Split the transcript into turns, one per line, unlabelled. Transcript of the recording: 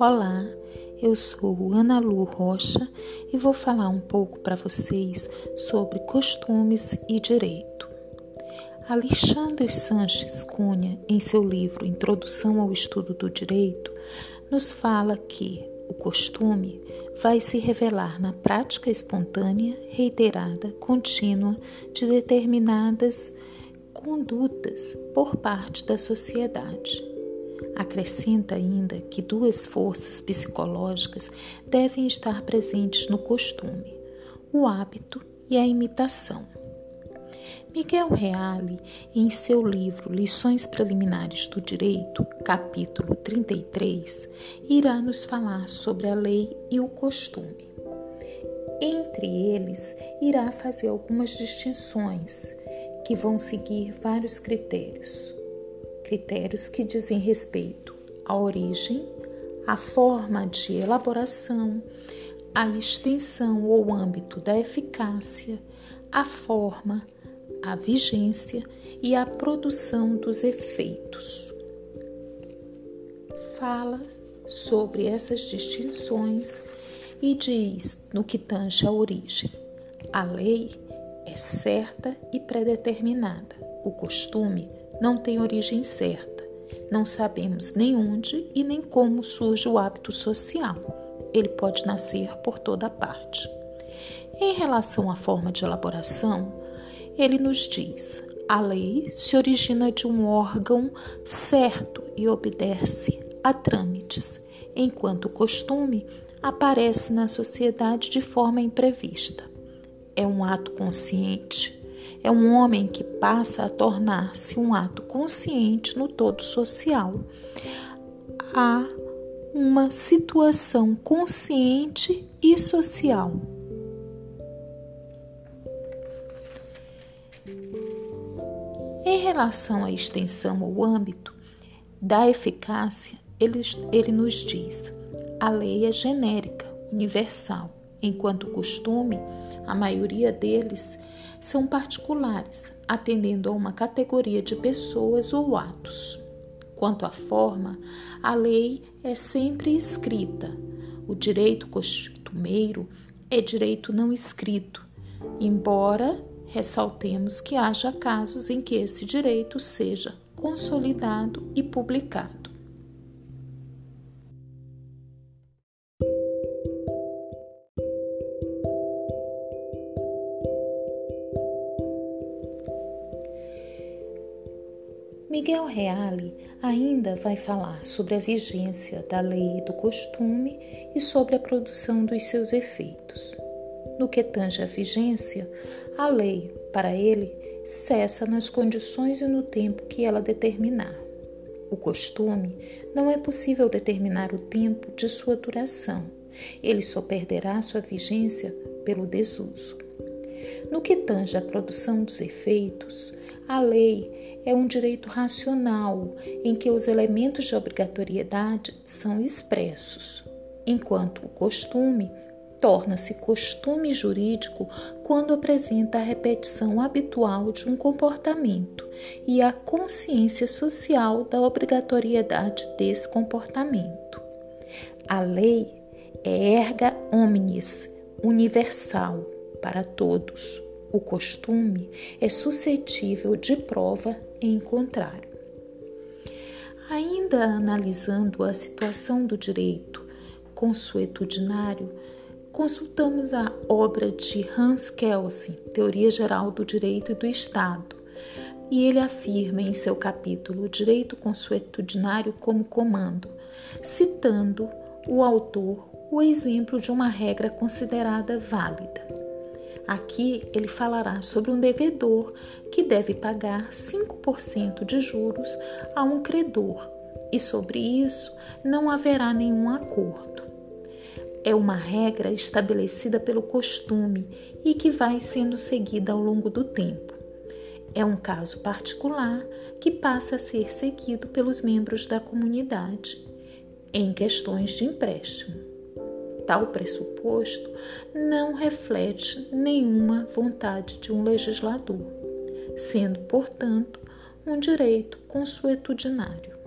Olá, eu sou Ana Lu Rocha e vou falar um pouco para vocês sobre costumes e direito. Alexandre Sanches Cunha, em seu livro Introdução ao Estudo do Direito, nos fala que o costume vai se revelar na prática espontânea, reiterada, contínua de determinadas condutas por parte da sociedade. Acrescenta ainda que duas forças psicológicas devem estar presentes no costume: o hábito e a imitação. Miguel Reale, em seu livro Lições Preliminares do Direito, capítulo 33, irá nos falar sobre a lei e o costume. Entre eles, irá fazer algumas distinções que vão seguir vários critérios. Critérios que dizem respeito à origem, à forma de elaboração, à extensão ou âmbito da eficácia, à forma, à vigência e à produção dos efeitos. Fala sobre essas distinções e diz no que tange à origem. A lei é certa e predeterminada. O costume não tem origem certa. Não sabemos nem onde e nem como surge o hábito social. Ele pode nascer por toda parte. Em relação à forma de elaboração, ele nos diz: a lei se origina de um órgão certo e obedece a trâmites, enquanto o costume aparece na sociedade de forma imprevista é um ato consciente. É um homem que passa a tornar-se um ato consciente no todo social. Há uma situação consciente e social. Em relação à extensão ou âmbito da eficácia, ele, ele nos diz: a lei é genérica, universal, enquanto costume a maioria deles são particulares, atendendo a uma categoria de pessoas ou atos. Quanto à forma, a lei é sempre escrita. O direito costumeiro é direito não escrito, embora ressaltemos que haja casos em que esse direito seja consolidado e publicado. Miguel Reale ainda vai falar sobre a vigência da lei e do costume e sobre a produção dos seus efeitos. No que tange à vigência, a lei, para ele, cessa nas condições e no tempo que ela determinar. O costume não é possível determinar o tempo de sua duração. Ele só perderá sua vigência pelo desuso. No que tange à produção dos efeitos, a lei é um direito racional em que os elementos de obrigatoriedade são expressos, enquanto o costume torna-se costume jurídico quando apresenta a repetição habitual de um comportamento e a consciência social da obrigatoriedade desse comportamento. A lei é erga omnes, universal para todos. O costume é suscetível de prova em contrário. Ainda analisando a situação do direito consuetudinário, consultamos a obra de Hans Kelsen, Teoria Geral do Direito e do Estado, e ele afirma em seu capítulo Direito Consuetudinário como Comando, citando o autor o exemplo de uma regra considerada válida. Aqui ele falará sobre um devedor que deve pagar 5% de juros a um credor e sobre isso não haverá nenhum acordo. É uma regra estabelecida pelo costume e que vai sendo seguida ao longo do tempo. É um caso particular que passa a ser seguido pelos membros da comunidade em questões de empréstimo tal pressuposto não reflete nenhuma vontade de um legislador, sendo, portanto, um direito consuetudinário.